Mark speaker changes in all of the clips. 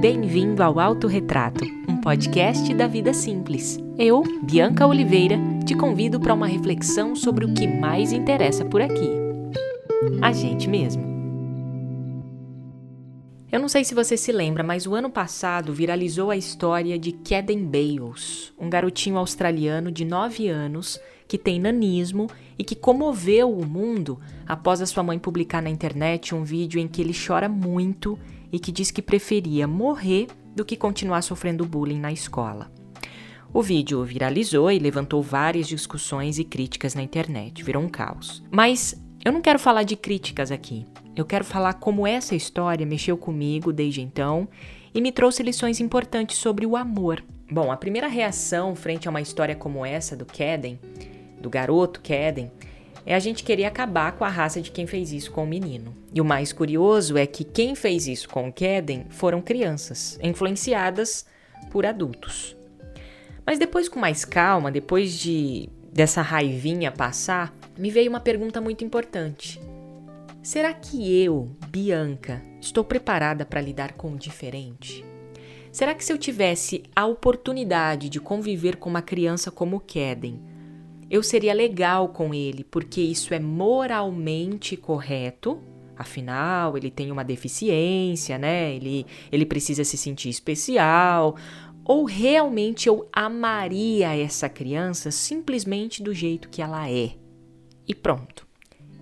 Speaker 1: Bem-vindo ao Autorretrato, um podcast da vida simples. Eu, Bianca Oliveira, te convido para uma reflexão sobre o que mais interessa por aqui. A gente mesmo. Eu não sei se você se lembra, mas o ano passado viralizou a história de Caden Bales, um garotinho australiano de 9 anos que tem nanismo e que comoveu o mundo após a sua mãe publicar na internet um vídeo em que ele chora muito e que diz que preferia morrer do que continuar sofrendo bullying na escola. O vídeo viralizou e levantou várias discussões e críticas na internet, virou um caos. Mas eu não quero falar de críticas aqui. Eu quero falar como essa história mexeu comigo desde então e me trouxe lições importantes sobre o amor. Bom, a primeira reação frente a uma história como essa do Keden, do garoto Keden, é a gente querer acabar com a raça de quem fez isso com o menino. E o mais curioso é que quem fez isso com o Keden foram crianças, influenciadas por adultos. Mas depois, com mais calma, depois de dessa raivinha passar, me veio uma pergunta muito importante. Será que eu, Bianca, estou preparada para lidar com o diferente? Será que se eu tivesse a oportunidade de conviver com uma criança como Keden, eu seria legal com ele, porque isso é moralmente correto. Afinal, ele tem uma deficiência, né? Ele, ele precisa se sentir especial. Ou realmente eu amaria essa criança simplesmente do jeito que ela é. E pronto.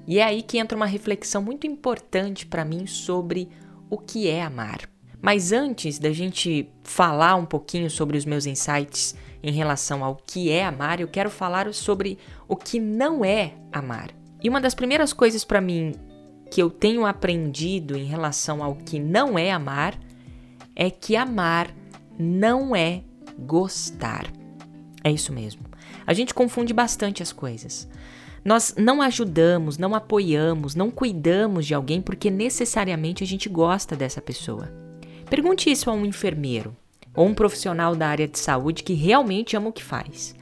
Speaker 1: E é aí que entra uma reflexão muito importante para mim sobre o que é amar. Mas antes da gente falar um pouquinho sobre os meus insights em relação ao que é amar, eu quero falar sobre o que não é amar. E uma das primeiras coisas para mim que eu tenho aprendido em relação ao que não é amar é que amar não é gostar. É isso mesmo. A gente confunde bastante as coisas. Nós não ajudamos, não apoiamos, não cuidamos de alguém porque necessariamente a gente gosta dessa pessoa. Pergunte isso a um enfermeiro ou um profissional da área de saúde que realmente ama o que faz.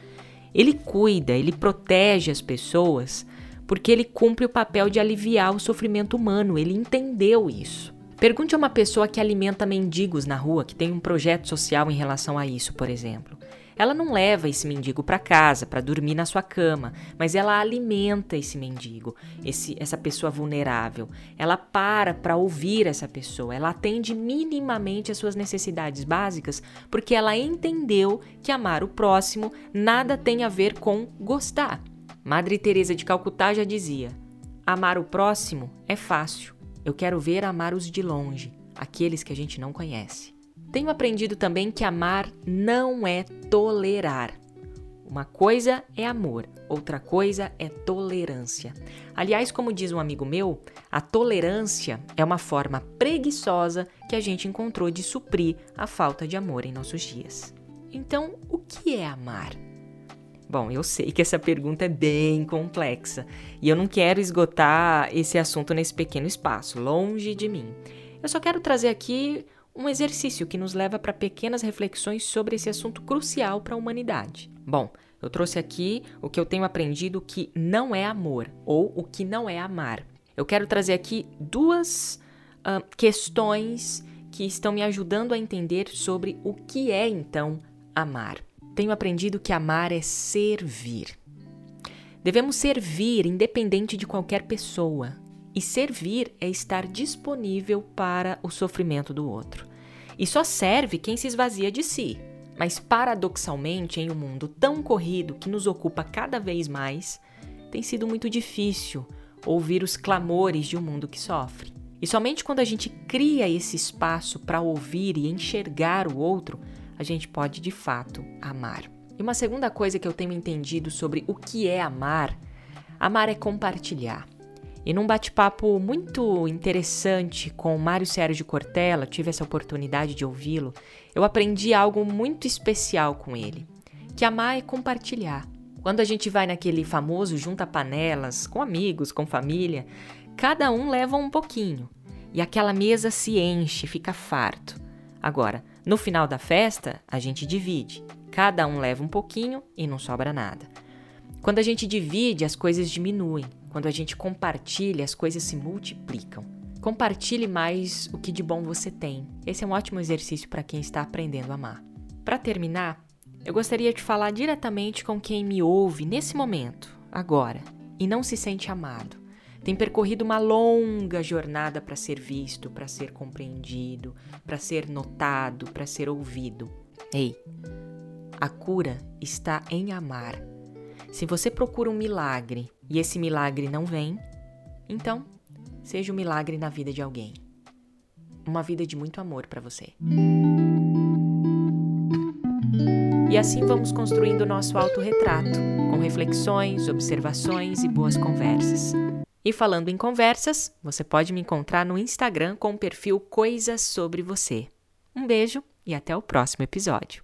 Speaker 1: Ele cuida, ele protege as pessoas porque ele cumpre o papel de aliviar o sofrimento humano, ele entendeu isso. Pergunte a uma pessoa que alimenta mendigos na rua, que tem um projeto social em relação a isso, por exemplo. Ela não leva esse mendigo para casa para dormir na sua cama, mas ela alimenta esse mendigo, esse, essa pessoa vulnerável. Ela para para ouvir essa pessoa, ela atende minimamente as suas necessidades básicas, porque ela entendeu que amar o próximo nada tem a ver com gostar. Madre Teresa de Calcutá já dizia: Amar o próximo é fácil. Eu quero ver amar os de longe, aqueles que a gente não conhece. Tenho aprendido também que amar não é tolerar. Uma coisa é amor, outra coisa é tolerância. Aliás, como diz um amigo meu, a tolerância é uma forma preguiçosa que a gente encontrou de suprir a falta de amor em nossos dias. Então, o que é amar? Bom, eu sei que essa pergunta é bem complexa e eu não quero esgotar esse assunto nesse pequeno espaço, longe de mim. Eu só quero trazer aqui um exercício que nos leva para pequenas reflexões sobre esse assunto crucial para a humanidade. Bom, eu trouxe aqui o que eu tenho aprendido que não é amor ou o que não é amar. Eu quero trazer aqui duas uh, questões que estão me ajudando a entender sobre o que é então amar. Tenho aprendido que amar é servir. Devemos servir independente de qualquer pessoa, e servir é estar disponível para o sofrimento do outro. E só serve quem se esvazia de si. Mas paradoxalmente, em um mundo tão corrido que nos ocupa cada vez mais, tem sido muito difícil ouvir os clamores de um mundo que sofre. E somente quando a gente cria esse espaço para ouvir e enxergar o outro, a gente pode de fato amar. E uma segunda coisa que eu tenho entendido sobre o que é amar: amar é compartilhar. E num bate-papo muito interessante com Mário Sérgio Cortella, tive essa oportunidade de ouvi-lo, eu aprendi algo muito especial com ele, que amar é compartilhar. Quando a gente vai naquele famoso junta panelas, com amigos, com família, cada um leva um pouquinho e aquela mesa se enche, fica farto. Agora, no final da festa, a gente divide. Cada um leva um pouquinho e não sobra nada. Quando a gente divide, as coisas diminuem. Quando a gente compartilha, as coisas se multiplicam. Compartilhe mais o que de bom você tem. Esse é um ótimo exercício para quem está aprendendo a amar. Para terminar, eu gostaria de falar diretamente com quem me ouve nesse momento, agora, e não se sente amado. Tem percorrido uma longa jornada para ser visto, para ser compreendido, para ser notado, para ser ouvido. Ei, a cura está em amar. Se você procura um milagre e esse milagre não vem, então seja um milagre na vida de alguém. Uma vida de muito amor para você. E assim vamos construindo o nosso autorretrato, com reflexões, observações e boas conversas. E falando em conversas, você pode me encontrar no Instagram com o perfil Coisas sobre Você. Um beijo e até o próximo episódio.